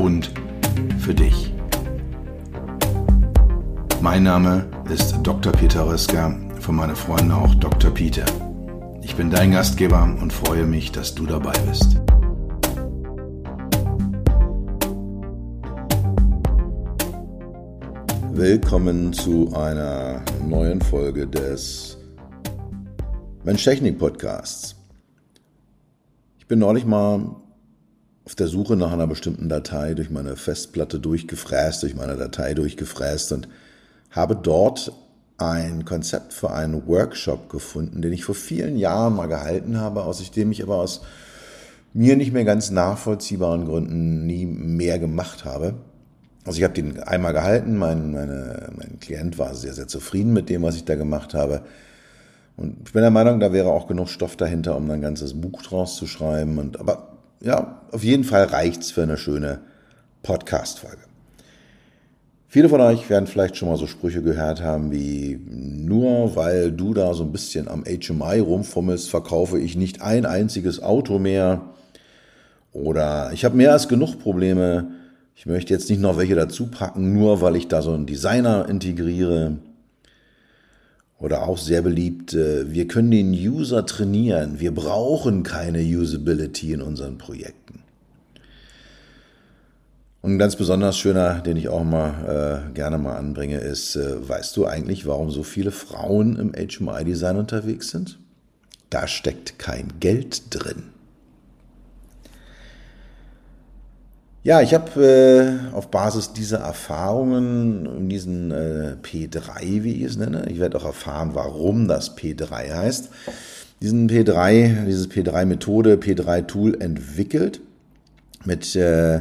und für dich. Mein Name ist Dr. Peter Röska, von meinen Freunden auch Dr. Peter. Ich bin dein Gastgeber und freue mich, dass du dabei bist. Willkommen zu einer neuen Folge des Mensch Technik Podcasts. Ich bin neulich mal auf der Suche nach einer bestimmten Datei durch meine Festplatte durchgefräst, durch meine Datei durchgefräst und habe dort ein Konzept für einen Workshop gefunden, den ich vor vielen Jahren mal gehalten habe, aus dem ich aber aus mir nicht mehr ganz nachvollziehbaren Gründen nie mehr gemacht habe. Also ich habe den einmal gehalten, mein, meine, mein Klient war sehr, sehr zufrieden mit dem, was ich da gemacht habe. Und ich bin der Meinung, da wäre auch genug Stoff dahinter, um ein ganzes Buch draus zu schreiben. Und, aber ja, auf jeden Fall reicht's für eine schöne Podcast-Folge. Viele von euch werden vielleicht schon mal so Sprüche gehört haben wie, nur weil du da so ein bisschen am HMI rumfummelst, verkaufe ich nicht ein einziges Auto mehr. Oder ich habe mehr als genug Probleme, ich möchte jetzt nicht noch welche dazu packen, nur weil ich da so einen Designer integriere. Oder auch sehr beliebt, äh, wir können den User trainieren, wir brauchen keine Usability in unseren Projekten. Und ein ganz besonders schöner, den ich auch mal äh, gerne mal anbringe, ist, äh, weißt du eigentlich, warum so viele Frauen im HMI-Design unterwegs sind? Da steckt kein Geld drin. Ja, ich habe äh, auf Basis dieser Erfahrungen, in diesen äh, P3, wie ich es nenne, ich werde auch erfahren, warum das P3 heißt, diesen P3, dieses P3-Methode, P3-Tool entwickelt, mit äh,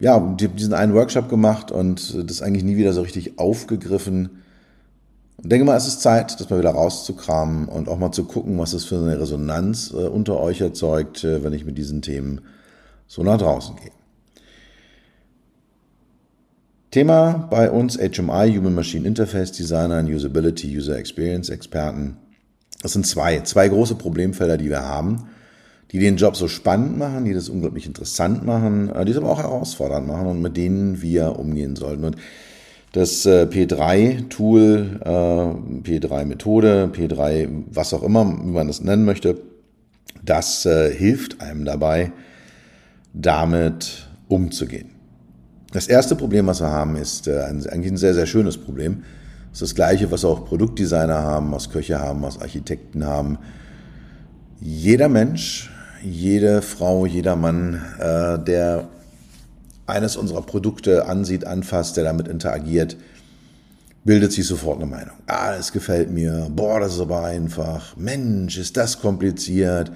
ja, diesen einen Workshop gemacht und das eigentlich nie wieder so richtig aufgegriffen. Und denke mal, es ist Zeit, das mal wieder rauszukramen und auch mal zu gucken, was es für eine Resonanz äh, unter euch erzeugt, äh, wenn ich mit diesen Themen so nach draußen gehe. Thema bei uns HMI, Human Machine Interface Designer und Usability, User Experience Experten. Das sind zwei, zwei große Problemfelder, die wir haben, die den Job so spannend machen, die das unglaublich interessant machen, äh, die es aber auch herausfordernd machen und mit denen wir umgehen sollten. Und das äh, P3-Tool, äh, P3-Methode, P3, was auch immer, wie man das nennen möchte, das hilft einem dabei, damit umzugehen. Das erste Problem, was wir haben, ist äh, eigentlich ein sehr, sehr schönes Problem. Das ist das gleiche, was auch Produktdesigner haben, was Köche haben, was Architekten haben. Jeder Mensch, jede Frau, jeder Mann, äh, der eines unserer Produkte ansieht, anfasst, der damit interagiert, bildet sich sofort eine Meinung. Ah, es gefällt mir. Boah, das ist aber einfach. Mensch, ist das kompliziert.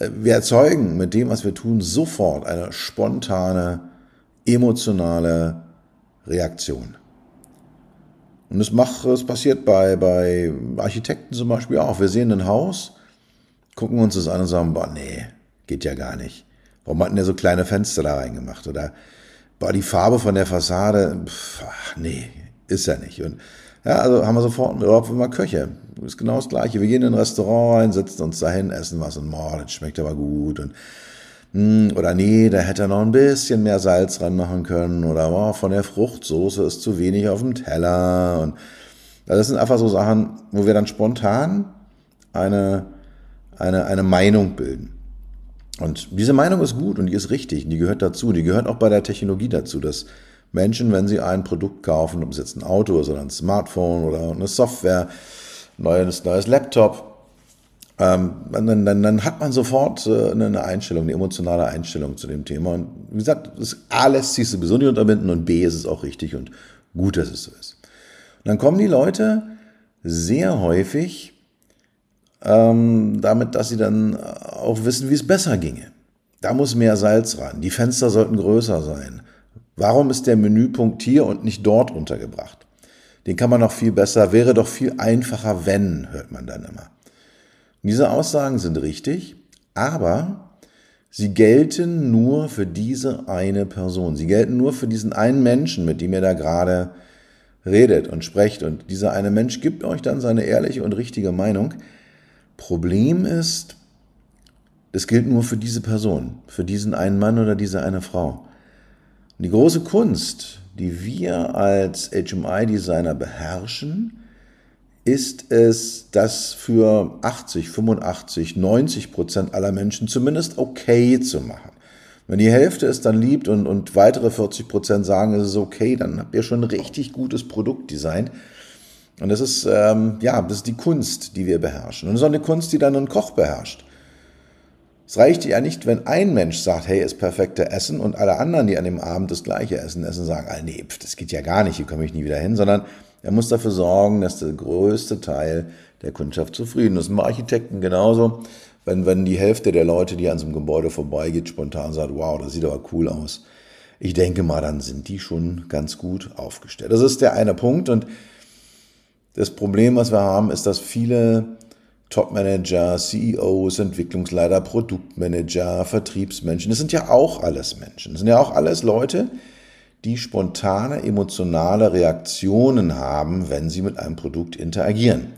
Äh, wir erzeugen mit dem, was wir tun, sofort eine spontane emotionale Reaktion. Und es, macht, es passiert bei, bei Architekten zum Beispiel auch. Wir sehen ein Haus, gucken uns das an und sagen, boah, nee, geht ja gar nicht. Warum hat denn der so kleine Fenster da reingemacht? Oder, boah, die Farbe von der Fassade, ach, nee, ist ja nicht. Und ja, also haben wir sofort, überhaupt immer Köche. Ist genau das Gleiche. Wir gehen in ein Restaurant rein, setzen uns dahin, essen was und boah, das schmeckt aber gut. Und oder nee, da hätte er noch ein bisschen mehr Salz ranmachen können. Oder oh, von der Fruchtsoße ist zu wenig auf dem Teller. Und das sind einfach so Sachen, wo wir dann spontan eine, eine, eine Meinung bilden. Und diese Meinung ist gut und die ist richtig, die gehört dazu, die gehört auch bei der Technologie dazu, dass Menschen, wenn sie ein Produkt kaufen, ob es jetzt ein Auto ist oder ein Smartphone oder eine Software, neues, neues Laptop, ähm, dann, dann, dann hat man sofort äh, eine Einstellung, eine emotionale Einstellung zu dem Thema. Und wie gesagt, das A lässt sich sowieso nicht unterbinden und B ist es auch richtig und gut, dass es so ist. Und dann kommen die Leute sehr häufig ähm, damit, dass sie dann auch wissen, wie es besser ginge. Da muss mehr Salz ran. Die Fenster sollten größer sein. Warum ist der Menüpunkt hier und nicht dort untergebracht? Den kann man noch viel besser, wäre doch viel einfacher, wenn, hört man dann immer. Diese Aussagen sind richtig, aber sie gelten nur für diese eine Person. Sie gelten nur für diesen einen Menschen, mit dem ihr da gerade redet und sprecht. Und dieser eine Mensch gibt euch dann seine ehrliche und richtige Meinung. Problem ist, das gilt nur für diese Person, für diesen einen Mann oder diese eine Frau. Und die große Kunst, die wir als HMI-Designer beherrschen, ist es, das für 80, 85, 90 Prozent aller Menschen zumindest okay zu machen. Wenn die Hälfte es dann liebt und, und weitere 40 Prozent sagen, es ist okay, dann habt ihr schon ein richtig gutes Produkt designt. Und das ist, ähm, ja, das ist die Kunst, die wir beherrschen. Und auch eine Kunst, die dann ein Koch beherrscht. Es reicht ja nicht, wenn ein Mensch sagt, hey, ist perfekte Essen und alle anderen, die an dem Abend das gleiche Essen essen, sagen, ah, nee, pf, das geht ja gar nicht, hier komme ich nie wieder hin, sondern er muss dafür sorgen, dass der größte Teil der Kundschaft zufrieden ist. Bei Architekten genauso. Wenn, wenn die Hälfte der Leute, die an so einem Gebäude vorbeigeht, spontan sagt, wow, das sieht aber cool aus. Ich denke mal, dann sind die schon ganz gut aufgestellt. Das ist der eine Punkt. Und das Problem, was wir haben, ist, dass viele Topmanager, CEOs, Entwicklungsleiter, Produktmanager, Vertriebsmenschen. Das sind ja auch alles Menschen. Das sind ja auch alles Leute, die spontane emotionale Reaktionen haben, wenn sie mit einem Produkt interagieren.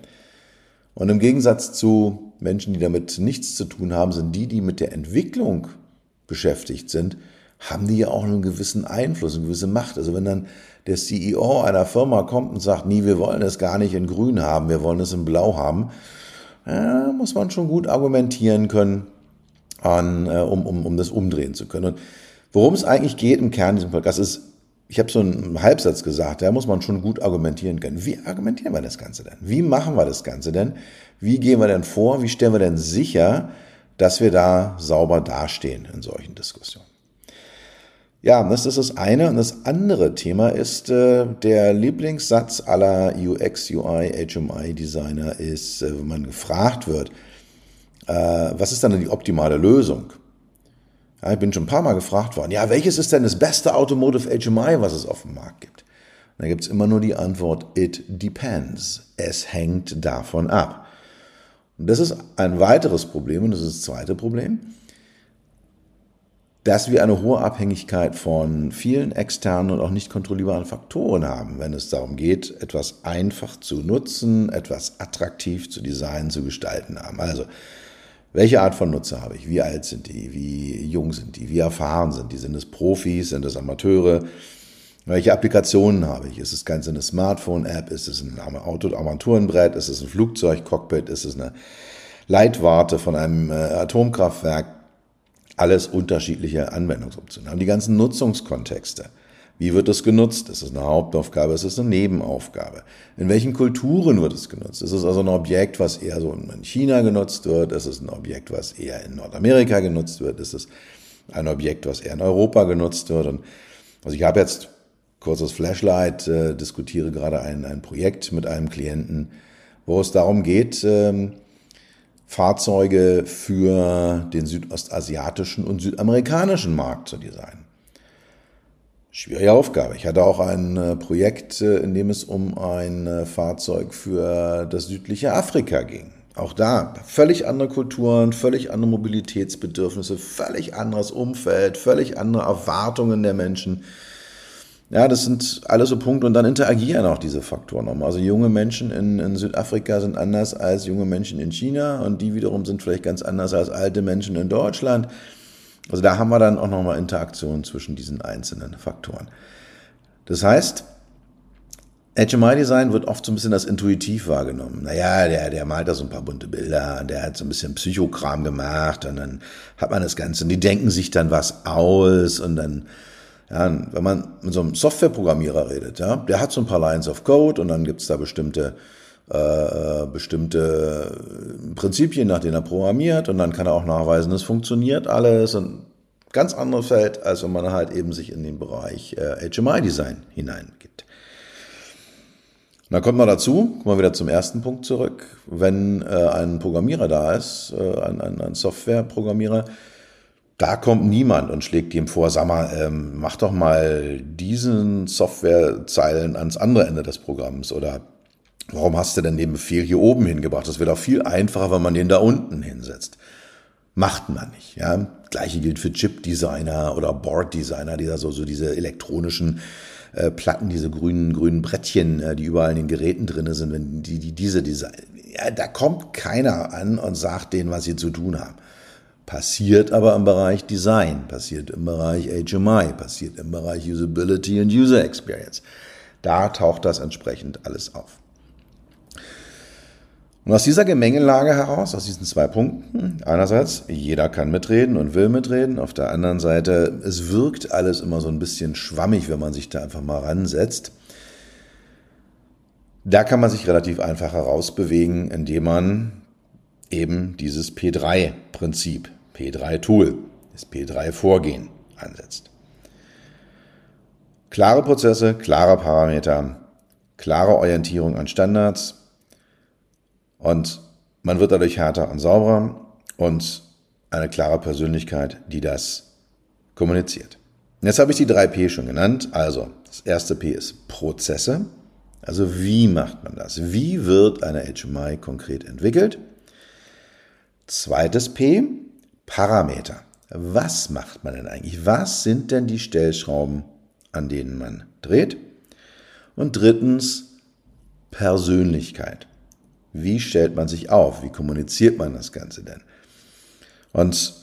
Und im Gegensatz zu Menschen, die damit nichts zu tun haben, sind die, die mit der Entwicklung beschäftigt sind, haben die ja auch einen gewissen Einfluss, eine gewisse Macht. Also wenn dann der CEO einer Firma kommt und sagt, nie, wir wollen es gar nicht in grün haben, wir wollen es in blau haben, ja, muss man schon gut argumentieren können, an, äh, um, um, um das umdrehen zu können. Und worum es eigentlich geht im Kern diesem Podcast ist, ich habe so einen Halbsatz gesagt, da muss man schon gut argumentieren können. Wie argumentieren wir das Ganze denn? Wie machen wir das Ganze denn? Wie gehen wir denn vor? Wie stellen wir denn sicher, dass wir da sauber dastehen in solchen Diskussionen? Ja, das ist das eine. Und das andere Thema ist, äh, der Lieblingssatz aller UX, UI, HMI-Designer ist, äh, wenn man gefragt wird, äh, was ist dann die optimale Lösung? Ja, ich bin schon ein paar Mal gefragt worden, ja, welches ist denn das beste Automotive HMI, was es auf dem Markt gibt? Und da gibt es immer nur die Antwort, it depends. Es hängt davon ab. Und das ist ein weiteres Problem und das ist das zweite Problem dass wir eine hohe Abhängigkeit von vielen externen und auch nicht kontrollierbaren Faktoren haben, wenn es darum geht, etwas einfach zu nutzen, etwas attraktiv zu designen, zu gestalten haben. Also, welche Art von Nutzer habe ich? Wie alt sind die? Wie jung sind die? Wie erfahren sind die? Sind es Profis? Sind es Amateure? Welche Applikationen habe ich? Ist es ganz eine Smartphone-App? Ist es ein Auto-Armaturenbrett? Ist es ein Flugzeugcockpit? Ist es eine Leitwarte von einem äh, Atomkraftwerk? alles unterschiedliche Anwendungsoptionen haben. Die ganzen Nutzungskontexte. Wie wird es genutzt? Ist es eine Hauptaufgabe? Ist es eine Nebenaufgabe? In welchen Kulturen wird es genutzt? Ist es also ein Objekt, was eher so in China genutzt wird? Ist es ein Objekt, was eher in Nordamerika genutzt wird? Ist es ein Objekt, was eher in Europa genutzt wird? Und also ich habe jetzt kurzes Flashlight, äh, diskutiere gerade ein, ein Projekt mit einem Klienten, wo es darum geht, ähm, Fahrzeuge für den südostasiatischen und südamerikanischen Markt zu designen. Schwierige Aufgabe. Ich hatte auch ein äh, Projekt, äh, in dem es um ein äh, Fahrzeug für das südliche Afrika ging. Auch da völlig andere Kulturen, völlig andere Mobilitätsbedürfnisse, völlig anderes Umfeld, völlig andere Erwartungen der Menschen. Ja, das sind alles so Punkte und dann interagieren auch diese Faktoren nochmal. Also junge Menschen in, in, Südafrika sind anders als junge Menschen in China und die wiederum sind vielleicht ganz anders als alte Menschen in Deutschland. Also da haben wir dann auch nochmal Interaktionen zwischen diesen einzelnen Faktoren. Das heißt, HMI-Design wird oft so ein bisschen als intuitiv wahrgenommen. Naja, der, der malt da so ein paar bunte Bilder, der hat so ein bisschen Psychokram gemacht und dann hat man das Ganze und die denken sich dann was aus und dann ja, wenn man mit so einem Softwareprogrammierer redet, ja, der hat so ein paar Lines of Code und dann gibt's da bestimmte äh, bestimmte Prinzipien, nach denen er programmiert und dann kann er auch nachweisen, es funktioniert alles und ganz anderes Feld, als wenn man halt eben sich in den Bereich äh, HMI-Design hineingibt. Dann kommt man dazu, kommen wir wieder zum ersten Punkt zurück, wenn äh, ein Programmierer da ist, äh, ein, ein, ein Softwareprogrammierer, da kommt niemand und schlägt ihm vor, sag mal, ähm, mach doch mal diesen Softwarezeilen ans andere Ende des Programms oder warum hast du denn den Befehl hier oben hingebracht? Das wäre doch viel einfacher, wenn man den da unten hinsetzt. Macht man nicht. Ja? Gleiche gilt für Chip-Designer oder Board-Designer, die da so, so diese elektronischen äh, Platten, diese grünen, grünen Brettchen, äh, die überall in den Geräten drin sind, wenn die, die diese Design, ja, da kommt keiner an und sagt denen, was sie zu tun haben. Passiert aber im Bereich Design, passiert im Bereich HMI, passiert im Bereich Usability und User Experience. Da taucht das entsprechend alles auf. Und aus dieser Gemengelage heraus, aus diesen zwei Punkten, einerseits, jeder kann mitreden und will mitreden, auf der anderen Seite, es wirkt alles immer so ein bisschen schwammig, wenn man sich da einfach mal ransetzt. Da kann man sich relativ einfach herausbewegen, indem man eben dieses P3-Prinzip, P3-Tool, das P3-Vorgehen ansetzt. Klare Prozesse, klare Parameter, klare Orientierung an Standards, und man wird dadurch härter und sauberer und eine klare Persönlichkeit, die das kommuniziert. Jetzt habe ich die drei P schon genannt. Also, das erste P ist Prozesse. Also, wie macht man das? Wie wird eine HMI konkret entwickelt? Zweites P, Parameter. Was macht man denn eigentlich? Was sind denn die Stellschrauben, an denen man dreht? Und drittens, Persönlichkeit. Wie stellt man sich auf? Wie kommuniziert man das Ganze denn? Und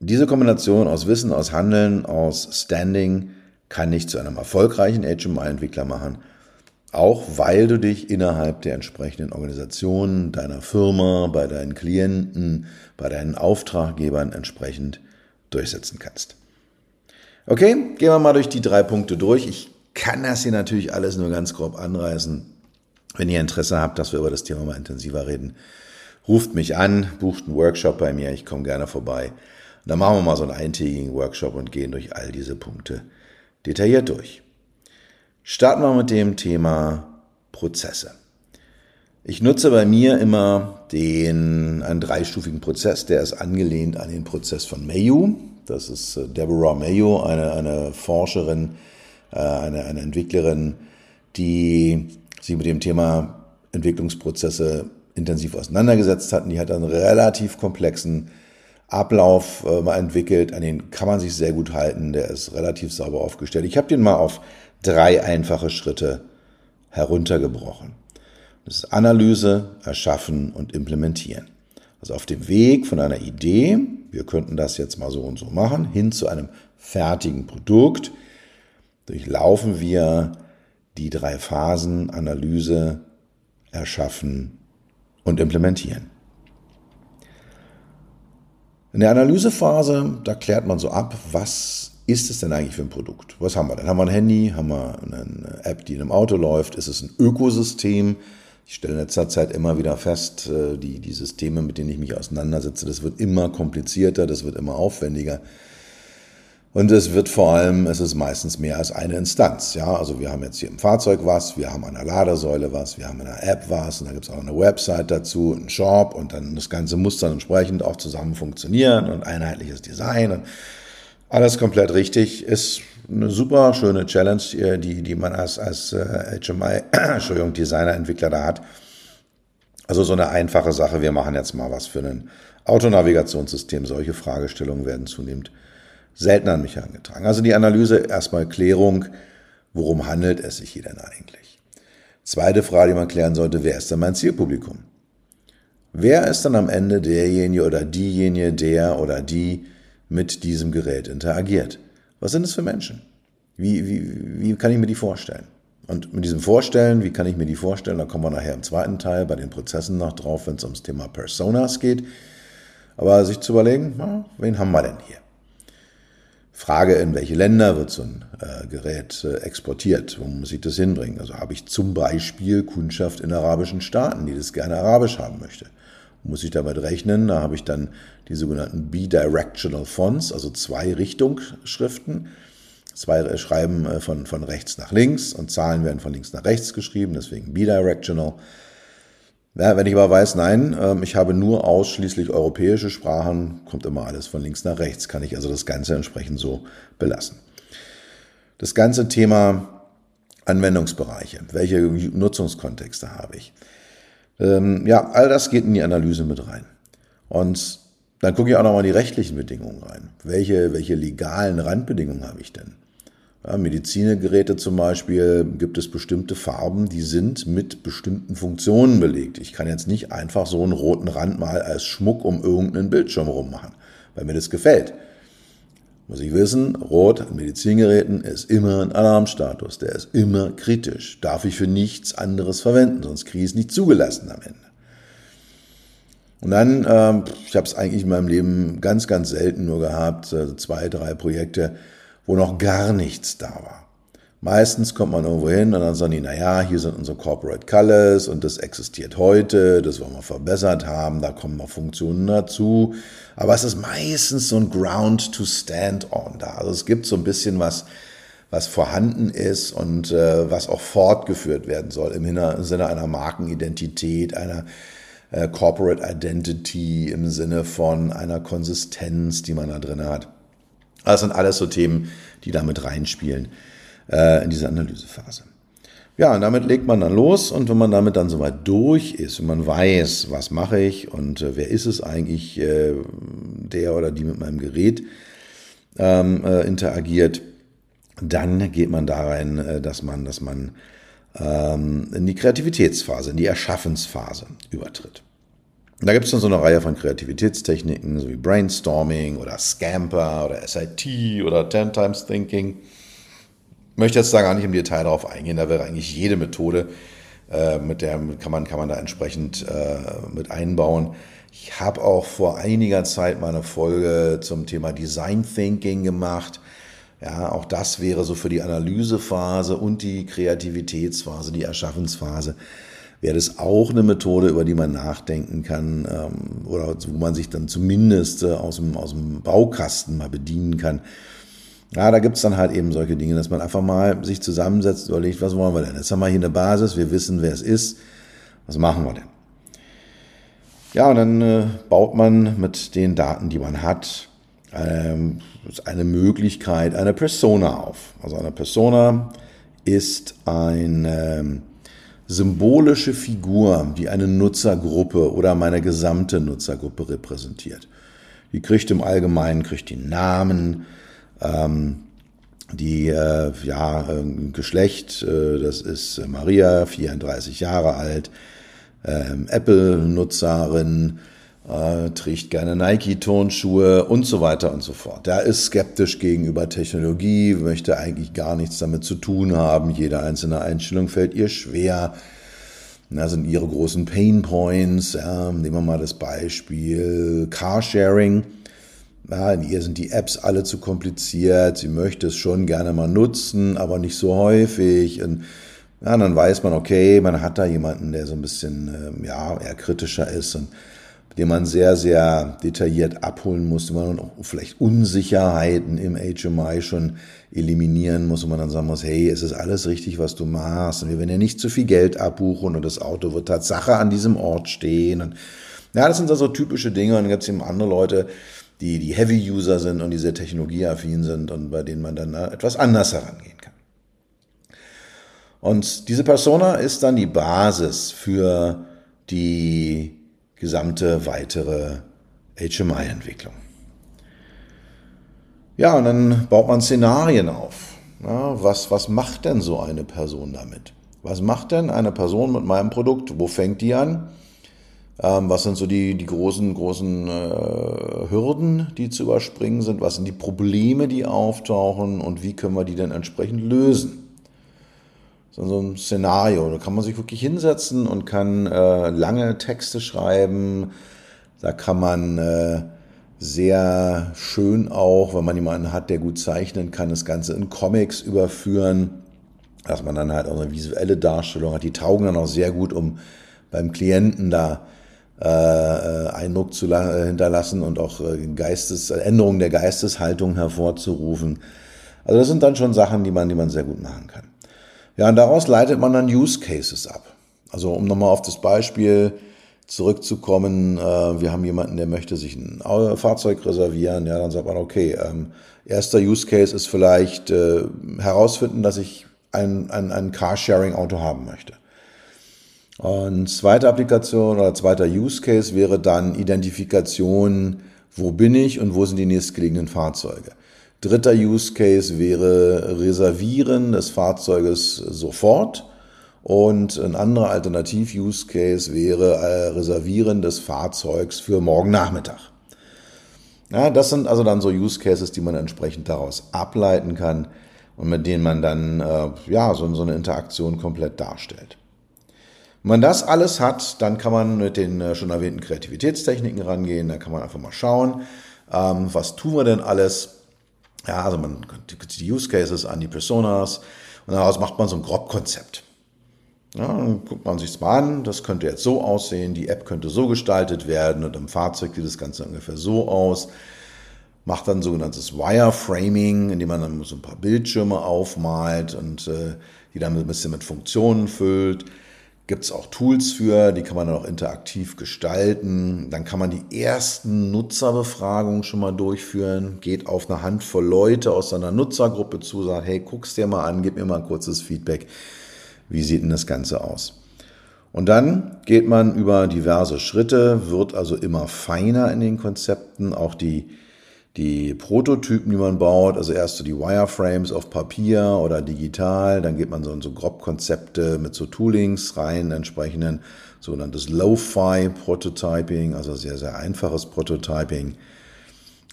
diese Kombination aus Wissen, aus Handeln, aus Standing kann dich zu einem erfolgreichen HMI-Entwickler machen, auch weil du dich innerhalb der entsprechenden Organisationen, deiner Firma, bei deinen Klienten, bei deinen Auftraggebern entsprechend durchsetzen kannst. Okay, gehen wir mal durch die drei Punkte durch. Ich kann das hier natürlich alles nur ganz grob anreißen. Wenn ihr Interesse habt, dass wir über das Thema mal intensiver reden, ruft mich an, bucht einen Workshop bei mir, ich komme gerne vorbei. Und dann machen wir mal so einen eintägigen Workshop und gehen durch all diese Punkte detailliert durch. Starten wir mit dem Thema Prozesse. Ich nutze bei mir immer den, einen dreistufigen Prozess, der ist angelehnt an den Prozess von Mayu. Das ist äh, Deborah Mayo, eine, eine Forscherin, äh, eine, eine Entwicklerin, die sich mit dem Thema Entwicklungsprozesse intensiv auseinandergesetzt hatten. Die hat einen relativ komplexen Ablauf äh, mal entwickelt, an den kann man sich sehr gut halten, der ist relativ sauber aufgestellt. Ich habe den mal auf drei einfache Schritte heruntergebrochen. Das ist Analyse, Erschaffen und Implementieren. Also auf dem Weg von einer Idee, wir könnten das jetzt mal so und so machen, hin zu einem fertigen Produkt, durchlaufen wir die drei Phasen Analyse, Erschaffen und Implementieren. In der Analysephase, da klärt man so ab, was ist es denn eigentlich für ein Produkt? Was haben wir denn? Haben wir ein Handy? Haben wir eine App, die in einem Auto läuft? Ist es ein Ökosystem? Ich stelle in letzter Zeit immer wieder fest, äh, die, die Systeme, mit denen ich mich auseinandersetze, das wird immer komplizierter, das wird immer aufwendiger. Und es wird vor allem, es ist meistens mehr als eine Instanz. Ja, also wir haben jetzt hier im Fahrzeug was, wir haben an der Ladesäule was, wir haben in der App was und da gibt es auch eine Website dazu, einen Shop und dann das Ganze muss dann entsprechend auch zusammen funktionieren und einheitliches Design und alles komplett richtig. Ist eine super schöne Challenge, die, die man als, als äh, HMI, Entschuldigung, Designer, Entwickler da hat. Also so eine einfache Sache. Wir machen jetzt mal was für ein Autonavigationssystem. Solche Fragestellungen werden zunehmend selten an mich herangetragen. Also die Analyse, erstmal Klärung, worum handelt es sich hier denn eigentlich? Zweite Frage, die man klären sollte, wer ist denn mein Zielpublikum? Wer ist dann am Ende derjenige oder diejenige, der oder die mit diesem Gerät interagiert? Was sind es für Menschen? Wie, wie, wie kann ich mir die vorstellen? Und mit diesem Vorstellen, wie kann ich mir die vorstellen, da kommen wir nachher im zweiten Teil bei den Prozessen noch drauf, wenn es ums Thema Personas geht. Aber sich zu überlegen, na, wen haben wir denn hier? Frage, in welche Länder wird so ein äh, Gerät äh, exportiert? Wo muss ich das hinbringen? Also habe ich zum Beispiel Kundschaft in arabischen Staaten, die das gerne arabisch haben möchte. Muss ich damit rechnen? Da habe ich dann die sogenannten Bidirectional Fonts, also zwei Richtungsschriften. Zwei schreiben äh, von, von rechts nach links und Zahlen werden von links nach rechts geschrieben, deswegen bidirectional. Ja, wenn ich aber weiß, nein, ähm, ich habe nur ausschließlich europäische Sprachen, kommt immer alles von links nach rechts, kann ich also das Ganze entsprechend so belassen. Das ganze Thema Anwendungsbereiche, welche Nutzungskontexte habe ich? Ähm, ja, all das geht in die Analyse mit rein. Und dann gucke ich auch nochmal die rechtlichen Bedingungen rein. Welche, welche legalen Randbedingungen habe ich denn? Ja, Medizingeräte zum Beispiel gibt es bestimmte Farben, die sind mit bestimmten Funktionen belegt. Ich kann jetzt nicht einfach so einen roten Rand mal als Schmuck um irgendeinen Bildschirm rummachen, weil mir das gefällt. Muss ich wissen, Rot an Medizingeräten ist immer ein Alarmstatus, der ist immer kritisch. Darf ich für nichts anderes verwenden, sonst kriege ich es nicht zugelassen am Ende. Und dann, äh, ich habe es eigentlich in meinem Leben ganz, ganz selten nur gehabt, also zwei, drei Projekte, wo noch gar nichts da war. Meistens kommt man irgendwo hin und dann sagen die, naja, hier sind unsere Corporate Colors und das existiert heute, das wollen wir verbessert haben, da kommen noch Funktionen dazu. Aber es ist meistens so ein Ground to stand on da. Also es gibt so ein bisschen was, was vorhanden ist und äh, was auch fortgeführt werden soll im Sinne einer Markenidentität, einer äh, Corporate Identity, im Sinne von einer Konsistenz, die man da drin hat. Das sind alles so Themen, die damit reinspielen äh, in diese Analysephase. Ja, und damit legt man dann los und wenn man damit dann soweit durch ist und man weiß, was mache ich und äh, wer ist es eigentlich, äh, der oder die mit meinem Gerät ähm, äh, interagiert, dann geht man da rein, äh, dass man, dass man ähm, in die Kreativitätsphase, in die Erschaffensphase übertritt. Da gibt es dann so eine Reihe von Kreativitätstechniken, so wie Brainstorming oder Scamper oder SIT oder Ten Times Thinking. Ich möchte jetzt da gar nicht im Detail darauf eingehen, da wäre eigentlich jede Methode, äh, mit der kann man, kann man da entsprechend äh, mit einbauen. Ich habe auch vor einiger Zeit mal eine Folge zum Thema Design Thinking gemacht. Ja, auch das wäre so für die Analysephase und die Kreativitätsphase, die Erschaffensphase wäre das auch eine Methode, über die man nachdenken kann ähm, oder wo man sich dann zumindest äh, aus, dem, aus dem Baukasten mal bedienen kann. Ja, da gibt's dann halt eben solche Dinge, dass man einfach mal sich zusammensetzt überlegt, was wollen wir denn? Jetzt haben wir hier eine Basis, wir wissen, wer es ist. Was machen wir denn? Ja, und dann äh, baut man mit den Daten, die man hat, ähm, eine Möglichkeit, eine Persona auf. Also eine Persona ist ein ähm, symbolische Figur, die eine Nutzergruppe oder meine gesamte Nutzergruppe repräsentiert. Die kriegt im Allgemeinen kriegt die Namen, ähm, die äh, ja äh, Geschlecht, äh, das ist Maria, 34 Jahre alt, ähm, Apple-Nutzerin, äh, trägt gerne Nike-Tonschuhe und so weiter und so fort. Der ist skeptisch gegenüber Technologie, möchte eigentlich gar nichts damit zu tun haben. Jede einzelne Einstellung fällt ihr schwer. Da sind ihre großen Pain Points. Ja, nehmen wir mal das Beispiel Carsharing. Ja, in ihr sind die Apps alle zu kompliziert. Sie möchte es schon gerne mal nutzen, aber nicht so häufig. Und ja, dann weiß man, okay, man hat da jemanden, der so ein bisschen ähm, ja, eher kritischer ist und den man sehr, sehr detailliert abholen muss, wo man auch vielleicht Unsicherheiten im HMI schon eliminieren muss, wo man dann sagen muss, hey, es ist alles richtig, was du machst und wir werden ja nicht zu viel Geld abbuchen und das Auto wird Tatsache an diesem Ort stehen. Und ja, das sind so typische Dinge und dann gibt es eben andere Leute, die, die Heavy-User sind und die sehr technologieaffin sind und bei denen man dann etwas anders herangehen kann. Und diese Persona ist dann die Basis für die gesamte weitere HMI-Entwicklung. Ja, und dann baut man Szenarien auf. Ja, was, was macht denn so eine Person damit? Was macht denn eine Person mit meinem Produkt? Wo fängt die an? Ähm, was sind so die, die großen, großen äh, Hürden, die zu überspringen sind? Was sind die Probleme, die auftauchen? Und wie können wir die denn entsprechend lösen? So ein Szenario. Da kann man sich wirklich hinsetzen und kann äh, lange Texte schreiben. Da kann man äh, sehr schön auch, wenn man jemanden hat, der gut zeichnen kann, das Ganze in Comics überführen, dass man dann halt auch eine visuelle Darstellung hat. Die taugen dann auch sehr gut, um beim Klienten da äh, äh Eindruck zu hinterlassen und auch äh, Geistes, Änderungen der Geisteshaltung hervorzurufen. Also das sind dann schon Sachen, die man, die man sehr gut machen kann. Ja, und daraus leitet man dann Use Cases ab. Also um nochmal auf das Beispiel zurückzukommen, äh, wir haben jemanden, der möchte sich ein Fahrzeug reservieren, ja, dann sagt man, okay, ähm, erster Use Case ist vielleicht äh, herausfinden, dass ich ein, ein, ein Carsharing-Auto haben möchte. Und zweite Applikation oder zweiter Use Case wäre dann Identifikation, wo bin ich und wo sind die nächstgelegenen Fahrzeuge. Dritter Use Case wäre Reservieren des Fahrzeuges sofort. Und ein anderer Alternativ-Use Case wäre äh, Reservieren des Fahrzeugs für morgen Nachmittag. Ja, das sind also dann so Use Cases, die man entsprechend daraus ableiten kann und mit denen man dann äh, ja, so, so eine Interaktion komplett darstellt. Wenn man das alles hat, dann kann man mit den äh, schon erwähnten Kreativitätstechniken rangehen. Da kann man einfach mal schauen, ähm, was tun wir denn alles. Ja, also man guckt die Use Cases an, die Personas und daraus macht man so ein Grobkonzept. Ja, dann guckt man sich mal an, das könnte jetzt so aussehen, die App könnte so gestaltet werden und im Fahrzeug sieht das Ganze ungefähr so aus. Macht dann sogenanntes Wireframing, indem man dann so ein paar Bildschirme aufmalt und äh, die dann ein bisschen mit Funktionen füllt. Gibt es auch Tools für, die kann man dann auch interaktiv gestalten. Dann kann man die ersten Nutzerbefragungen schon mal durchführen, geht auf eine Handvoll Leute aus seiner Nutzergruppe zu, sagt, hey, guck's dir mal an, gib mir mal ein kurzes Feedback. Wie sieht denn das Ganze aus? Und dann geht man über diverse Schritte, wird also immer feiner in den Konzepten, auch die die Prototypen, die man baut, also erst so die Wireframes auf Papier oder digital, dann geht man so in so Grobkonzepte mit so Toolings rein, entsprechenden sogenanntes Lo-Fi Prototyping, also sehr, sehr einfaches Prototyping.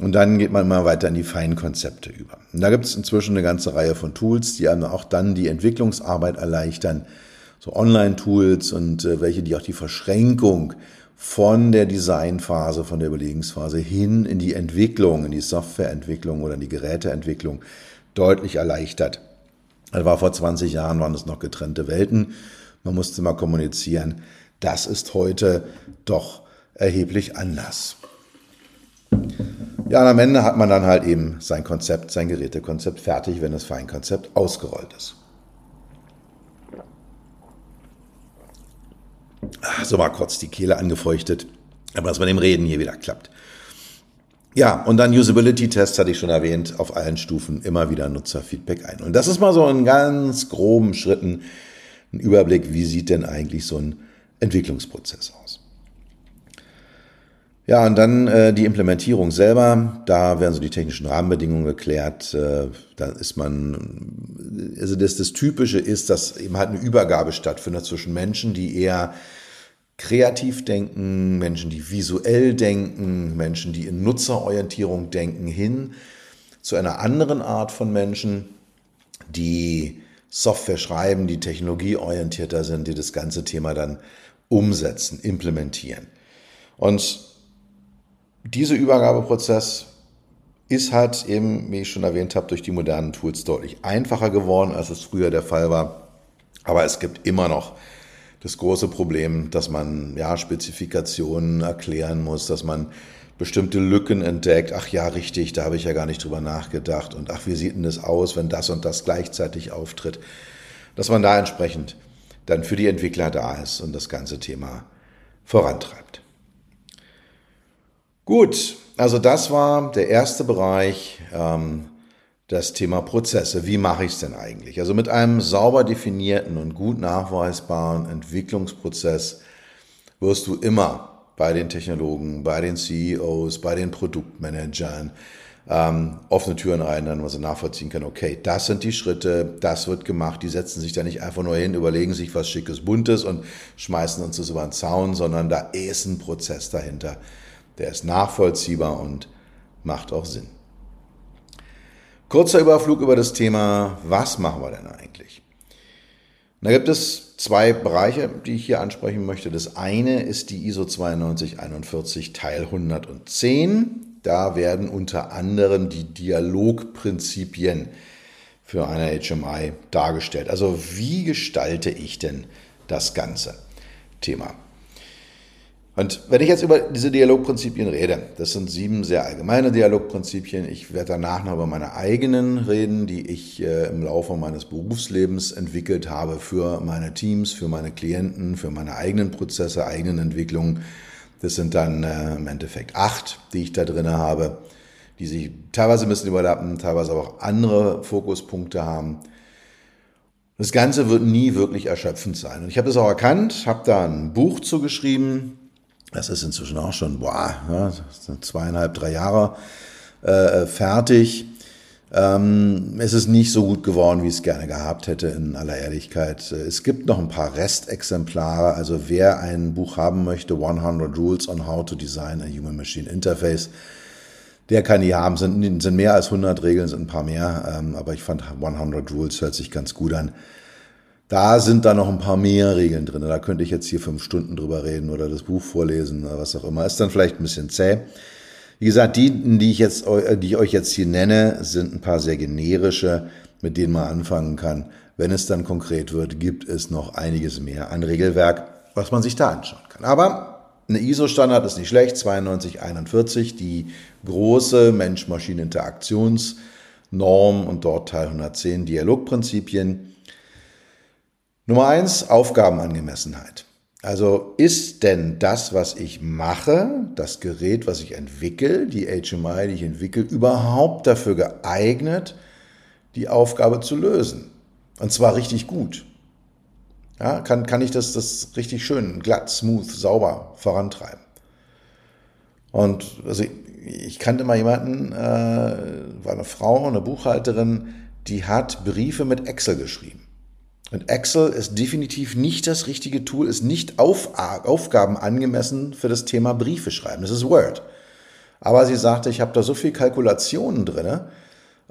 Und dann geht man mal weiter in die Feinkonzepte über. Und da gibt es inzwischen eine ganze Reihe von Tools, die einem auch dann die Entwicklungsarbeit erleichtern. So Online-Tools und äh, welche, die auch die Verschränkung von der Designphase, von der Überlegungsphase hin in die Entwicklung, in die Softwareentwicklung oder in die Geräteentwicklung deutlich erleichtert. Das war vor 20 Jahren, waren es noch getrennte Welten. Man musste mal kommunizieren. Das ist heute doch erheblich anders. Ja, und am Ende hat man dann halt eben sein Konzept, sein Gerätekonzept fertig, wenn das Feinkonzept ausgerollt ist. So mal kurz die Kehle angefeuchtet, aber dass man dem Reden hier wieder klappt. Ja, und dann Usability-Tests hatte ich schon erwähnt, auf allen Stufen immer wieder Nutzerfeedback ein. Und das ist mal so in ganz groben Schritten ein Überblick, wie sieht denn eigentlich so ein Entwicklungsprozess aus. Ja, und dann äh, die Implementierung selber. Da werden so die technischen Rahmenbedingungen geklärt. Äh, da ist man, also das, das Typische ist, dass eben halt eine Übergabe stattfindet zwischen Menschen, die eher kreativ denken, Menschen, die visuell denken, Menschen, die in Nutzerorientierung denken, hin zu einer anderen Art von Menschen, die Software schreiben, die technologieorientierter sind, die das ganze Thema dann umsetzen, implementieren. Und dieser Übergabeprozess ist halt eben, wie ich schon erwähnt habe, durch die modernen Tools deutlich einfacher geworden, als es früher der Fall war. Aber es gibt immer noch das große Problem, dass man ja Spezifikationen erklären muss, dass man bestimmte Lücken entdeckt. Ach ja, richtig, da habe ich ja gar nicht drüber nachgedacht. Und ach, wie sieht denn das aus, wenn das und das gleichzeitig auftritt? Dass man da entsprechend dann für die Entwickler da ist und das ganze Thema vorantreibt. Gut, also das war der erste Bereich, ähm, das Thema Prozesse. Wie mache ich es denn eigentlich? Also mit einem sauber definierten und gut nachweisbaren Entwicklungsprozess wirst du immer bei den Technologen, bei den CEOs, bei den Produktmanagern ähm, offene Türen dann man so nachvollziehen kann, okay, das sind die Schritte, das wird gemacht, die setzen sich da nicht einfach nur hin, überlegen sich was Schickes, Buntes und schmeißen uns das über den Zaun, sondern da ist ein Prozess dahinter der ist nachvollziehbar und macht auch Sinn. Kurzer Überflug über das Thema, was machen wir denn eigentlich? Da gibt es zwei Bereiche, die ich hier ansprechen möchte. Das eine ist die ISO 9241 Teil 110. Da werden unter anderem die Dialogprinzipien für eine HMI dargestellt. Also wie gestalte ich denn das ganze Thema? Und wenn ich jetzt über diese Dialogprinzipien rede, das sind sieben sehr allgemeine Dialogprinzipien. Ich werde danach noch über meine eigenen reden, die ich äh, im Laufe meines Berufslebens entwickelt habe für meine Teams, für meine Klienten, für meine eigenen Prozesse, eigenen Entwicklungen. Das sind dann äh, im Endeffekt acht, die ich da drin habe, die sich teilweise ein bisschen überlappen, teilweise aber auch andere Fokuspunkte haben. Das Ganze wird nie wirklich erschöpfend sein. Und ich habe das auch erkannt, habe da ein Buch zugeschrieben, das ist inzwischen auch schon, boah, ja, zweieinhalb, drei Jahre äh, fertig. Ähm, es ist nicht so gut geworden, wie ich es gerne gehabt hätte, in aller Ehrlichkeit. Es gibt noch ein paar Restexemplare. Also wer ein Buch haben möchte, 100 Rules on How to Design a Human-Machine Interface, der kann die haben. Sind, sind mehr als 100 Regeln, sind ein paar mehr. Ähm, aber ich fand 100 Rules hört sich ganz gut an. Da sind da noch ein paar mehr Regeln drin. Da könnte ich jetzt hier fünf Stunden drüber reden oder das Buch vorlesen oder was auch immer. Ist dann vielleicht ein bisschen zäh. Wie gesagt, die, die ich jetzt, die ich euch jetzt hier nenne, sind ein paar sehr generische, mit denen man anfangen kann. Wenn es dann konkret wird, gibt es noch einiges mehr an Regelwerk, was man sich da anschauen kann. Aber eine ISO-Standard ist nicht schlecht, 9241, die große Mensch-Maschinen-Interaktionsnorm und dort Teil 110 Dialogprinzipien. Nummer eins, Aufgabenangemessenheit. Also ist denn das, was ich mache, das Gerät, was ich entwickle, die HMI, die ich entwickle, überhaupt dafür geeignet, die Aufgabe zu lösen? Und zwar richtig gut. Ja, kann, kann ich das, das richtig schön, glatt, smooth, sauber vorantreiben? Und also ich, ich kannte mal jemanden, äh, war eine Frau, eine Buchhalterin, die hat Briefe mit Excel geschrieben. Und Excel ist definitiv nicht das richtige Tool, ist nicht auf, Aufgaben angemessen für das Thema Briefe schreiben. Das ist Word. Aber sie sagte, ich habe da so viel Kalkulationen drin,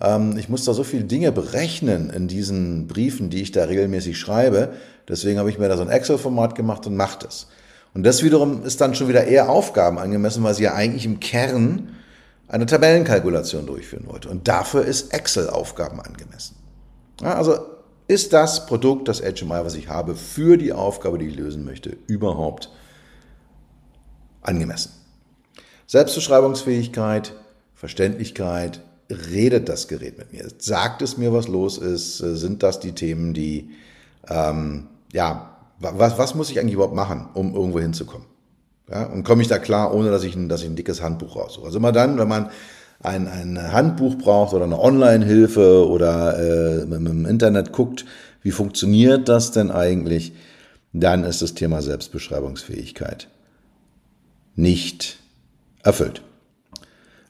ähm, ich muss da so viele Dinge berechnen in diesen Briefen, die ich da regelmäßig schreibe. Deswegen habe ich mir da so ein Excel-Format gemacht und mache das. Und das wiederum ist dann schon wieder eher Aufgaben angemessen, weil sie ja eigentlich im Kern eine Tabellenkalkulation durchführen wollte. Und dafür ist Excel Aufgaben angemessen. Ja, also ist das Produkt, das HMI, was ich habe, für die Aufgabe, die ich lösen möchte, überhaupt angemessen? Selbstbeschreibungsfähigkeit, Verständlichkeit, redet das Gerät mit mir? Sagt es mir, was los ist? Sind das die Themen, die, ähm, ja, was, was muss ich eigentlich überhaupt machen, um irgendwo hinzukommen? Ja, und komme ich da klar, ohne dass ich, ein, dass ich ein dickes Handbuch raussuche? Also immer dann, wenn man ein, ein Handbuch braucht oder eine Online-Hilfe oder äh, im Internet guckt, wie funktioniert das denn eigentlich, dann ist das Thema Selbstbeschreibungsfähigkeit nicht erfüllt.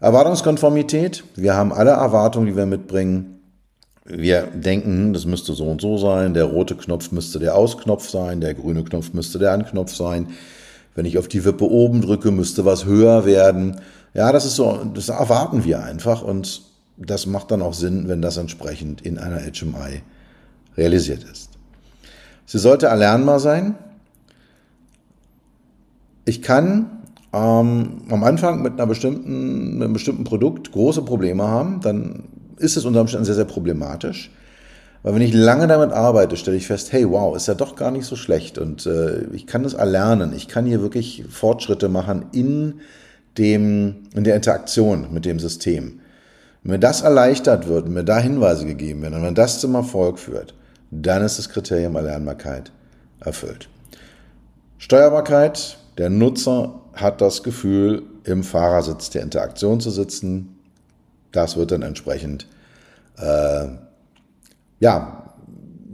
Erwartungskonformität. Wir haben alle Erwartungen, die wir mitbringen. Wir denken, das müsste so und so sein. Der rote Knopf müsste der Ausknopf sein. Der grüne Knopf müsste der Anknopf sein. Wenn ich auf die Wippe oben drücke, müsste was höher werden. Ja, das ist so, das erwarten wir einfach und das macht dann auch Sinn, wenn das entsprechend in einer HMI realisiert ist. Sie sollte erlernbar sein. Ich kann ähm, am Anfang mit, einer bestimmten, mit einem bestimmten Produkt große Probleme haben, dann ist es unter Umständen sehr, sehr problematisch. Weil wenn ich lange damit arbeite, stelle ich fest, hey, wow, ist ja doch gar nicht so schlecht und äh, ich kann das erlernen. Ich kann hier wirklich Fortschritte machen in dem, in der Interaktion mit dem System. Wenn mir das erleichtert wird, mir da Hinweise gegeben werden und wenn das zum Erfolg führt, dann ist das Kriterium Erlernbarkeit erfüllt. Steuerbarkeit, der Nutzer hat das Gefühl, im Fahrersitz der Interaktion zu sitzen. Das wird dann entsprechend, äh, ja,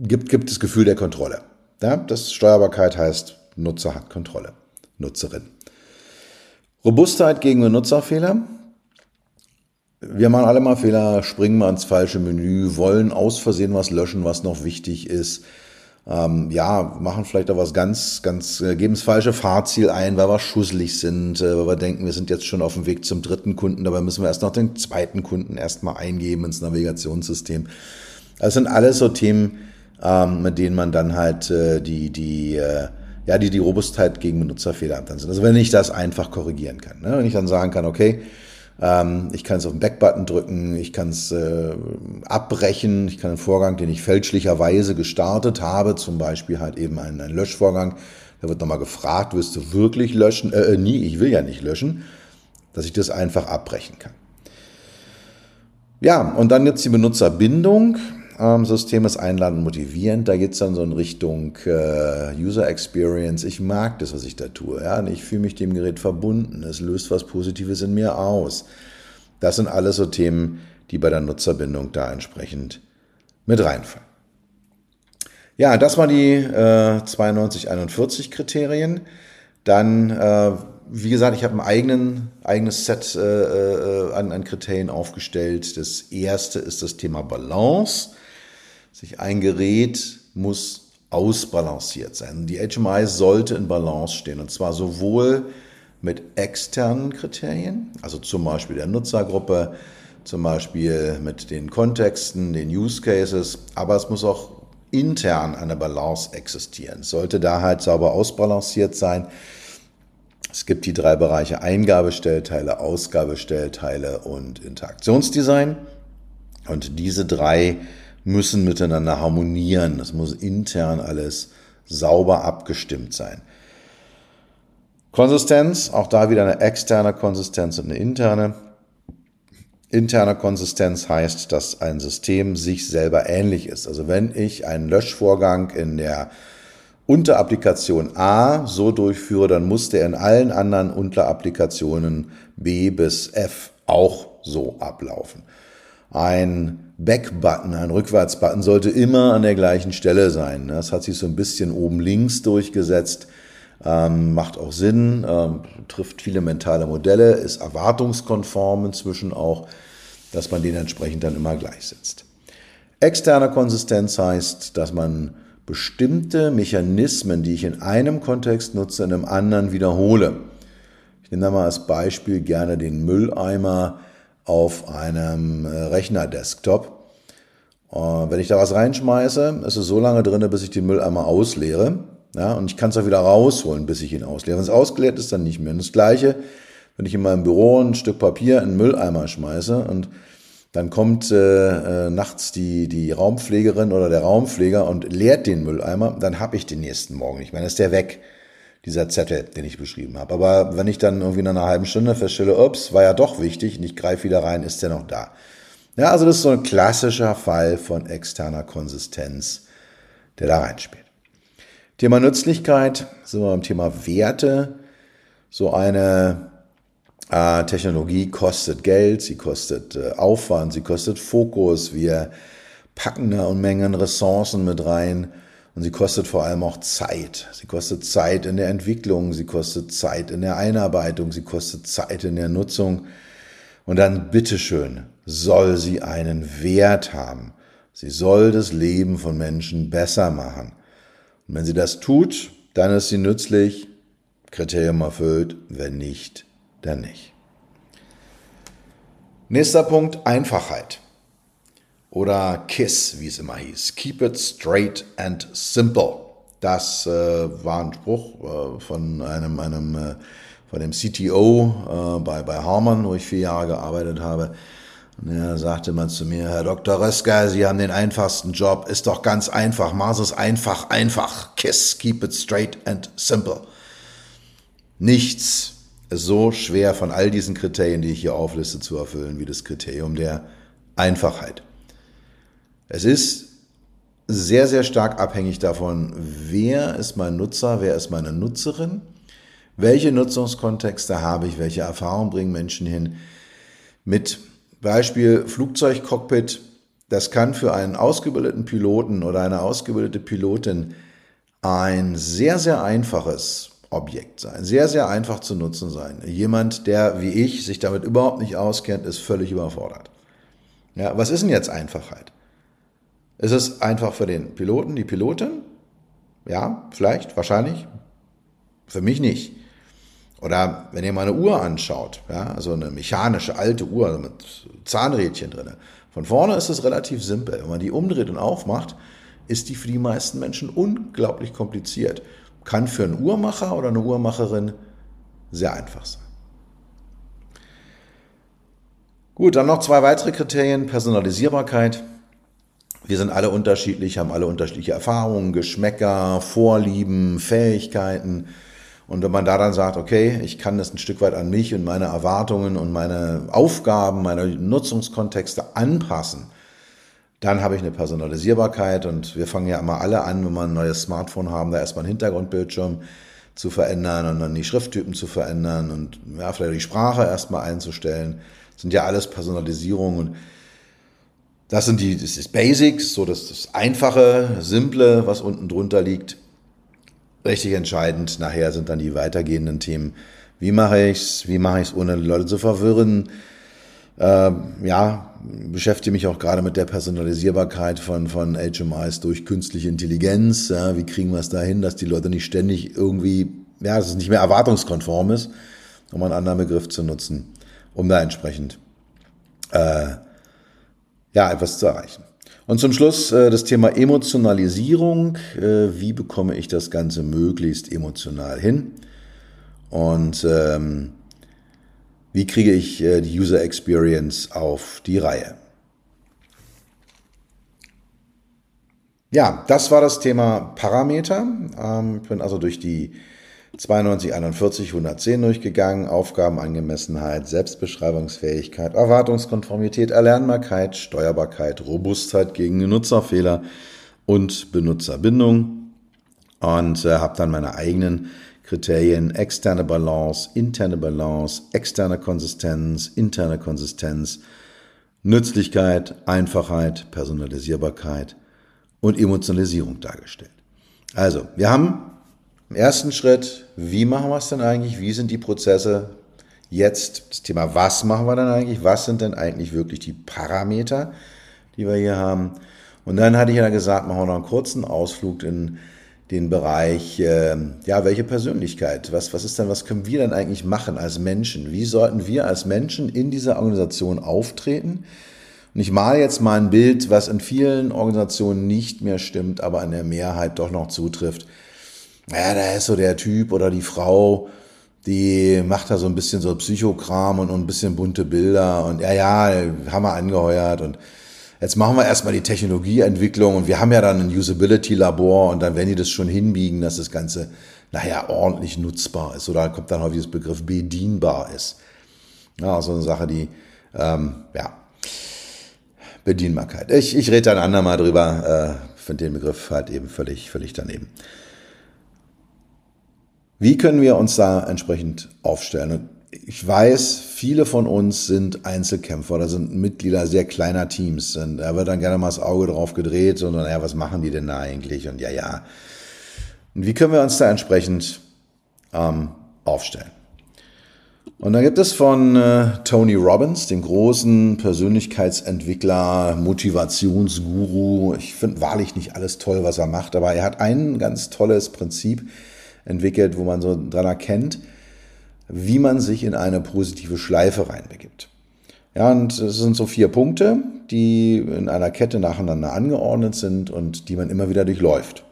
gibt, gibt das Gefühl der Kontrolle. Ja, das Steuerbarkeit heißt, Nutzer hat Kontrolle, Nutzerin. Robustheit gegen Benutzerfehler. Wir machen alle mal Fehler, springen mal ins falsche Menü, wollen aus Versehen was löschen, was noch wichtig ist. Ähm, ja, machen vielleicht auch was ganz, ganz, äh, geben das falsche Fahrziel ein, weil wir schusselig sind, äh, weil wir denken, wir sind jetzt schon auf dem Weg zum dritten Kunden, dabei müssen wir erst noch den zweiten Kunden erstmal eingeben ins Navigationssystem. Das sind alles so Themen, ähm, mit denen man dann halt äh, die, die, äh, ja, die die Robustheit gegen Benutzerfehler dann sind. Also wenn ich das einfach korrigieren kann. Ne? Wenn ich dann sagen kann, okay, ähm, ich kann es auf den Backbutton drücken, ich kann es äh, abbrechen, ich kann einen Vorgang, den ich fälschlicherweise gestartet habe, zum Beispiel halt eben einen, einen Löschvorgang, da wird nochmal gefragt, wirst du wirklich löschen? Äh, äh, nie, ich will ja nicht löschen, dass ich das einfach abbrechen kann. Ja, und dann jetzt die Benutzerbindung. Ähm, System ist einladend motivierend. Da geht es dann so in Richtung äh, User Experience. Ich mag das, was ich da tue. Ja? Und ich fühle mich dem Gerät verbunden. Es löst was Positives in mir aus. Das sind alles so Themen, die bei der Nutzerbindung da entsprechend mit reinfallen. Ja, das waren die äh, 9241 Kriterien. Dann, äh, wie gesagt, ich habe ein eigenen, eigenes Set äh, äh, an, an Kriterien aufgestellt. Das erste ist das Thema Balance. Sich ein Gerät muss ausbalanciert sein. Die HMI sollte in Balance stehen und zwar sowohl mit externen Kriterien, also zum Beispiel der Nutzergruppe, zum Beispiel mit den Kontexten, den Use Cases, aber es muss auch intern eine Balance existieren. Es sollte da halt sauber ausbalanciert sein. Es gibt die drei Bereiche Eingabestellteile, Ausgabestellteile und Interaktionsdesign. Und diese drei müssen miteinander harmonieren. Das muss intern alles sauber abgestimmt sein. Konsistenz, auch da wieder eine externe Konsistenz und eine interne. Interne Konsistenz heißt, dass ein System sich selber ähnlich ist. Also wenn ich einen Löschvorgang in der Unterapplikation A so durchführe, dann muss der in allen anderen Unterapplikationen B bis F auch so ablaufen. Ein Back-Button, ein Rückwärts-Button sollte immer an der gleichen Stelle sein. Das hat sich so ein bisschen oben links durchgesetzt. Ähm, macht auch Sinn, ähm, trifft viele mentale Modelle, ist erwartungskonform inzwischen auch, dass man den entsprechend dann immer gleichsetzt. Externe Konsistenz heißt, dass man bestimmte Mechanismen, die ich in einem Kontext nutze, in einem anderen wiederhole. Ich nehme da mal als Beispiel gerne den Mülleimer auf einem äh, Rechner-Desktop. Äh, wenn ich da was reinschmeiße, ist es so lange drin, bis ich den Mülleimer ausleere. Ja, und ich kann es auch wieder rausholen, bis ich ihn ausleere. Wenn es ausgeleert ist, dann nicht mehr. Und das Gleiche, wenn ich in meinem Büro ein Stück Papier in den Mülleimer schmeiße und dann kommt äh, äh, nachts die, die Raumpflegerin oder der Raumpfleger und leert den Mülleimer, dann habe ich den nächsten Morgen nicht mehr. Dann ist der weg dieser Zettel, den ich beschrieben habe. Aber wenn ich dann irgendwie nach einer halben Stunde feststelle, ups, war ja doch wichtig und ich greife wieder rein, ist der noch da. Ja, also das ist so ein klassischer Fall von externer Konsistenz, der da reinspielt. Thema Nützlichkeit, sind wir beim Thema Werte. So eine äh, Technologie kostet Geld, sie kostet äh, Aufwand, sie kostet Fokus. Wir packen da Unmengen Ressourcen mit rein und sie kostet vor allem auch Zeit. Sie kostet Zeit in der Entwicklung, sie kostet Zeit in der Einarbeitung, sie kostet Zeit in der Nutzung. Und dann bitteschön soll sie einen Wert haben. Sie soll das Leben von Menschen besser machen. Und wenn sie das tut, dann ist sie nützlich, Kriterium erfüllt, wenn nicht, dann nicht. Nächster Punkt, Einfachheit oder KISS, wie es immer hieß. Keep it straight and simple. Das äh, war ein Spruch äh, von einem, einem äh, von dem CTO äh, bei, bei Harman, wo ich vier Jahre gearbeitet habe. Und er sagte mal zu mir, Herr Dr. Rösker, Sie haben den einfachsten Job, ist doch ganz einfach, mach es einfach, einfach. KISS, keep it straight and simple. Nichts ist so schwer von all diesen Kriterien, die ich hier aufliste, zu erfüllen, wie das Kriterium der Einfachheit. Es ist sehr, sehr stark abhängig davon, wer ist mein Nutzer, wer ist meine Nutzerin, welche Nutzungskontexte habe ich, welche Erfahrungen bringen Menschen hin. Mit Beispiel Flugzeugcockpit, das kann für einen ausgebildeten Piloten oder eine ausgebildete Pilotin ein sehr, sehr einfaches Objekt sein, sehr, sehr einfach zu nutzen sein. Jemand, der wie ich sich damit überhaupt nicht auskennt, ist völlig überfordert. Ja, was ist denn jetzt Einfachheit? Ist es einfach für den Piloten, die Pilotin? Ja, vielleicht, wahrscheinlich. Für mich nicht. Oder wenn ihr mal eine Uhr anschaut, ja, also eine mechanische alte Uhr mit Zahnrädchen drin. Von vorne ist es relativ simpel. Wenn man die umdreht und aufmacht, ist die für die meisten Menschen unglaublich kompliziert. Kann für einen Uhrmacher oder eine Uhrmacherin sehr einfach sein. Gut, dann noch zwei weitere Kriterien. Personalisierbarkeit wir sind alle unterschiedlich, haben alle unterschiedliche Erfahrungen, Geschmäcker, Vorlieben, Fähigkeiten. Und wenn man da dann sagt, okay, ich kann das ein Stück weit an mich und meine Erwartungen und meine Aufgaben, meine Nutzungskontexte anpassen, dann habe ich eine Personalisierbarkeit und wir fangen ja immer alle an, wenn wir ein neues Smartphone haben, da erstmal einen Hintergrundbildschirm zu verändern und dann die Schrifttypen zu verändern und ja, vielleicht die Sprache erstmal einzustellen. Das sind ja alles Personalisierungen und das sind die, das ist Basics, so das, das Einfache, Simple, was unten drunter liegt. Richtig entscheidend nachher sind dann die weitergehenden Themen. Wie mache ich's? Wie mache ich's, ohne Leute zu verwirren? Ähm, ja, beschäftige mich auch gerade mit der Personalisierbarkeit von, von HMIs durch künstliche Intelligenz. Ja, wie kriegen wir es dahin, dass die Leute nicht ständig irgendwie, ja, dass es nicht mehr erwartungskonform ist, um einen anderen Begriff zu nutzen, um da entsprechend äh, ja, etwas zu erreichen. Und zum Schluss äh, das Thema Emotionalisierung. Äh, wie bekomme ich das Ganze möglichst emotional hin? Und ähm, wie kriege ich äh, die User Experience auf die Reihe? Ja, das war das Thema Parameter. Ähm, ich bin also durch die 92, 41, 110 durchgegangen. Aufgabenangemessenheit, Selbstbeschreibungsfähigkeit, Erwartungskonformität, Erlernbarkeit, Steuerbarkeit, Robustheit gegen Nutzerfehler und Benutzerbindung. Und äh, habe dann meine eigenen Kriterien externe Balance, interne Balance, externe Konsistenz, interne Konsistenz, Nützlichkeit, Einfachheit, Personalisierbarkeit und Emotionalisierung dargestellt. Also, wir haben im ersten Schritt, wie machen wir es denn eigentlich? Wie sind die Prozesse? Jetzt das Thema, was machen wir denn eigentlich? Was sind denn eigentlich wirklich die Parameter, die wir hier haben? Und dann hatte ich ja gesagt, machen wir noch einen kurzen Ausflug in den Bereich, äh, ja, welche Persönlichkeit, was, was ist denn, was können wir denn eigentlich machen als Menschen? Wie sollten wir als Menschen in dieser Organisation auftreten? Und ich male jetzt mal ein Bild, was in vielen Organisationen nicht mehr stimmt, aber in der Mehrheit doch noch zutrifft. Ja, da ist so der Typ oder die Frau, die macht da so ein bisschen so Psychokram und, und ein bisschen bunte Bilder und ja, ja, haben wir angeheuert und Jetzt machen wir erstmal die Technologieentwicklung und wir haben ja dann ein Usability-Labor und dann werden die das schon hinbiegen, dass das Ganze nachher ordentlich nutzbar ist. Oder kommt dann häufig das Begriff bedienbar ist. Ja, so eine Sache, die, ähm, ja, Bedienbarkeit. Ich, ich rede dann andermal drüber, äh, finde den Begriff halt eben völlig, völlig daneben. Wie können wir uns da entsprechend aufstellen? Und ich weiß, viele von uns sind Einzelkämpfer oder sind Mitglieder sehr kleiner Teams. Und da wird dann gerne mal das Auge drauf gedreht und dann, ja, was machen die denn da eigentlich? Und ja, ja. Und wie können wir uns da entsprechend ähm, aufstellen? Und dann gibt es von äh, Tony Robbins, dem großen Persönlichkeitsentwickler, Motivationsguru. Ich finde wahrlich nicht alles toll, was er macht, aber er hat ein ganz tolles Prinzip entwickelt, wo man so dran erkennt, wie man sich in eine positive Schleife reinbegibt. Ja, und es sind so vier Punkte, die in einer Kette nacheinander angeordnet sind und die man immer wieder durchläuft.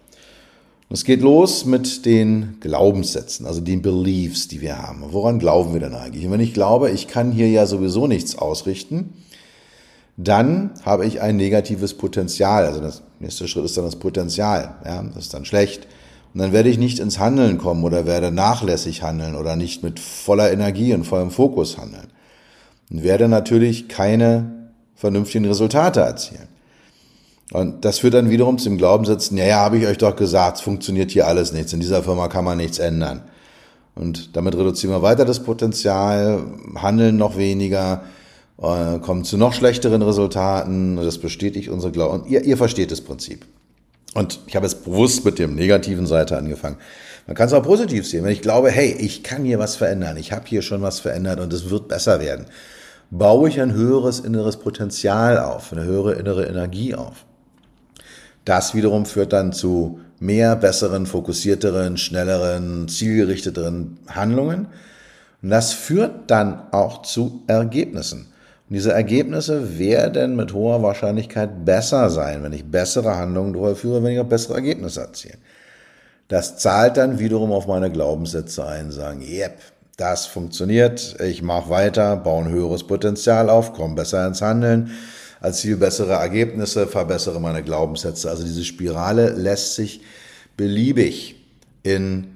Es geht los mit den Glaubenssätzen, also den Beliefs, die wir haben. Woran glauben wir denn eigentlich? Und wenn ich glaube, ich kann hier ja sowieso nichts ausrichten, dann habe ich ein negatives Potenzial. Also das nächste Schritt ist dann das Potenzial. Ja, das ist dann schlecht. Und dann werde ich nicht ins Handeln kommen oder werde nachlässig handeln oder nicht mit voller Energie und vollem Fokus handeln. Und werde natürlich keine vernünftigen Resultate erzielen. Und das führt dann wiederum zum Glaubenssitzen, ja, ja, habe ich euch doch gesagt, es funktioniert hier alles nichts. In dieser Firma kann man nichts ändern. Und damit reduzieren wir weiter das Potenzial, handeln noch weniger, äh, kommen zu noch schlechteren Resultaten. Das bestätigt unsere Glauben. Ihr, ihr versteht das Prinzip. Und ich habe jetzt bewusst mit dem negativen Seite angefangen. Man kann es auch positiv sehen. Wenn ich glaube, hey, ich kann hier was verändern, ich habe hier schon was verändert und es wird besser werden, baue ich ein höheres inneres Potenzial auf, eine höhere innere Energie auf. Das wiederum führt dann zu mehr, besseren, fokussierteren, schnelleren, zielgerichteteren Handlungen. Und das führt dann auch zu Ergebnissen. Und diese Ergebnisse werden mit hoher Wahrscheinlichkeit besser sein, wenn ich bessere Handlungen durchführe, wenn ich auch bessere Ergebnisse erziele. Das zahlt dann wiederum auf meine Glaubenssätze ein, sagen, yep, das funktioniert, ich mache weiter, baue ein höheres Potenzial auf, komme besser ins Handeln, erziele bessere Ergebnisse, verbessere meine Glaubenssätze. Also diese Spirale lässt sich beliebig in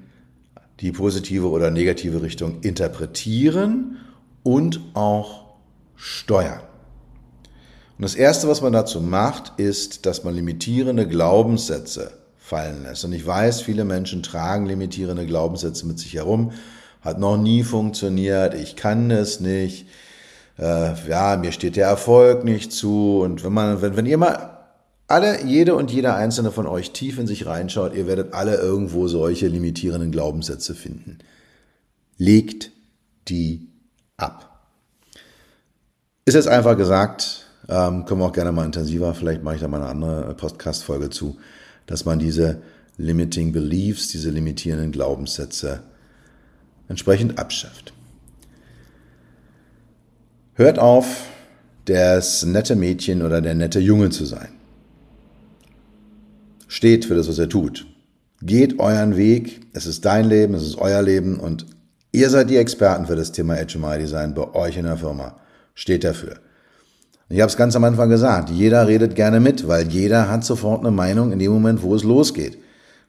die positive oder negative Richtung interpretieren und auch steuern. Und das Erste, was man dazu macht, ist, dass man limitierende Glaubenssätze fallen lässt. Und ich weiß, viele Menschen tragen limitierende Glaubenssätze mit sich herum. Hat noch nie funktioniert, ich kann es nicht, äh, ja, mir steht der Erfolg nicht zu. Und wenn man, wenn, wenn ihr mal alle, jede und jeder einzelne von euch tief in sich reinschaut, ihr werdet alle irgendwo solche limitierenden Glaubenssätze finden. Legt die ab. Ist jetzt einfach gesagt, ähm, können wir auch gerne mal intensiver, vielleicht mache ich da mal eine andere Podcast-Folge zu, dass man diese limiting beliefs, diese limitierenden Glaubenssätze entsprechend abschafft. Hört auf, das nette Mädchen oder der nette Junge zu sein. Steht für das, was er tut. Geht euren Weg. Es ist dein Leben, es ist euer Leben und ihr seid die Experten für das Thema HMI Design bei euch in der Firma. Steht dafür. Ich habe es ganz am Anfang gesagt, jeder redet gerne mit, weil jeder hat sofort eine Meinung in dem Moment, wo es losgeht.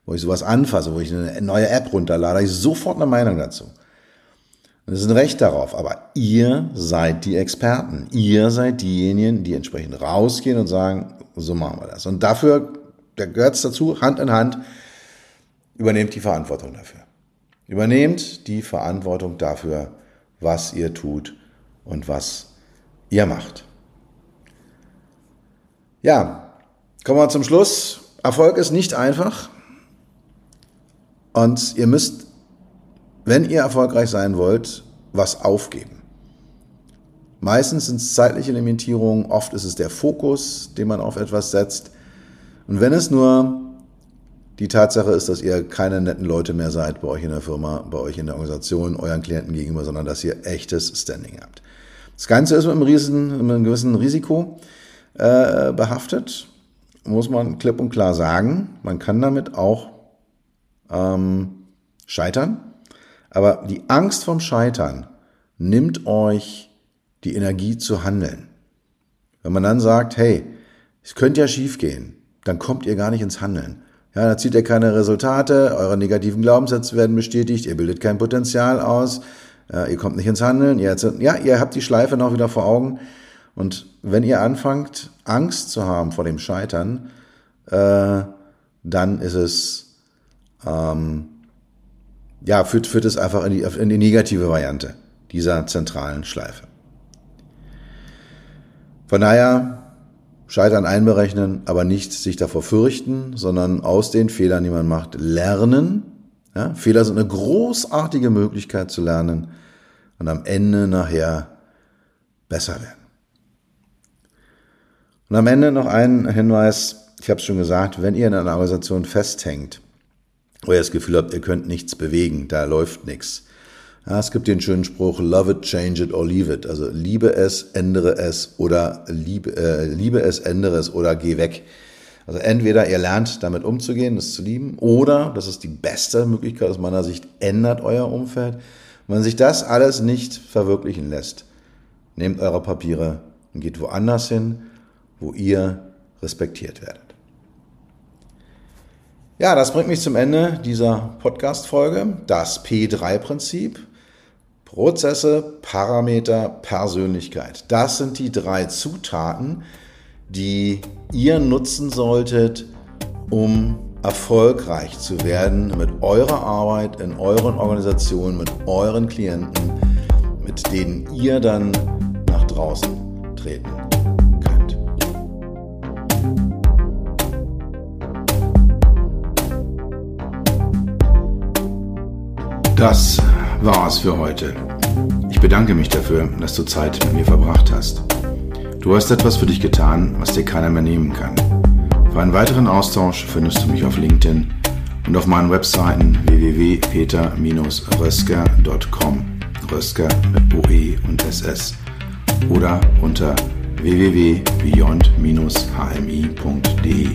Wo ich sowas anfasse, wo ich eine neue App runterlade, ich sofort eine Meinung dazu. Und es ist ein Recht darauf, aber ihr seid die Experten. Ihr seid diejenigen, die entsprechend rausgehen und sagen, so machen wir das. Und dafür, da gehört es dazu, Hand in Hand, übernehmt die Verantwortung dafür. Übernehmt die Verantwortung dafür, was ihr tut und was ihr macht. Ja, kommen wir zum Schluss. Erfolg ist nicht einfach. Und ihr müsst, wenn ihr erfolgreich sein wollt, was aufgeben. Meistens sind es zeitliche Limitierungen, oft ist es der Fokus, den man auf etwas setzt. Und wenn es nur die Tatsache ist, dass ihr keine netten Leute mehr seid bei euch in der Firma, bei euch in der Organisation, euren Klienten gegenüber, sondern dass ihr echtes Standing habt. Das Ganze ist mit einem, riesen, mit einem gewissen Risiko äh, behaftet, muss man klipp und klar sagen. Man kann damit auch ähm, scheitern. Aber die Angst vom Scheitern nimmt euch die Energie zu handeln. Wenn man dann sagt, hey, es könnte ja schief gehen, dann kommt ihr gar nicht ins Handeln. Ja, da zieht ihr keine Resultate, eure negativen Glaubenssätze werden bestätigt, ihr bildet kein Potenzial aus, äh, ihr kommt nicht ins Handeln, ihr, ja, ihr habt die Schleife noch wieder vor Augen. Und wenn ihr anfangt, Angst zu haben vor dem Scheitern, äh, dann ist es, ähm, ja, führt, führt es einfach in die, in die negative Variante dieser zentralen Schleife. Von daher, Scheitern einberechnen, aber nicht sich davor fürchten, sondern aus den Fehlern, die man macht, lernen. Ja, Fehler sind eine großartige Möglichkeit zu lernen und am Ende nachher besser werden. Und am Ende noch ein Hinweis, ich habe es schon gesagt, wenn ihr in einer Organisation festhängt, wo ihr das Gefühl habt, ihr könnt nichts bewegen, da läuft nichts. Ja, es gibt den schönen Spruch, love it, change it or leave it. Also liebe es, ändere es oder liebe, äh, liebe es, ändere es oder geh weg. Also entweder ihr lernt damit umzugehen, es zu lieben, oder, das ist die beste Möglichkeit aus meiner Sicht, ändert euer Umfeld. Wenn sich das alles nicht verwirklichen lässt, nehmt eure Papiere und geht woanders hin, wo ihr respektiert werdet. Ja, das bringt mich zum Ende dieser Podcast-Folge. Das P3-Prinzip. Prozesse, Parameter, Persönlichkeit. Das sind die drei Zutaten, die ihr nutzen solltet, um erfolgreich zu werden mit eurer Arbeit, in euren Organisationen, mit euren Klienten, mit denen ihr dann nach draußen treten Das war's für heute. Ich bedanke mich dafür, dass du Zeit mit mir verbracht hast. Du hast etwas für dich getan, was dir keiner mehr nehmen kann. Für einen weiteren Austausch findest du mich auf LinkedIn und auf meinen Webseiten www.peter-rösker.com Rösker mit OE und SS oder unter www.beyond-hmi.de.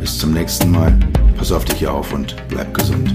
Bis zum nächsten Mal. Pass auf dich auf und bleib gesund.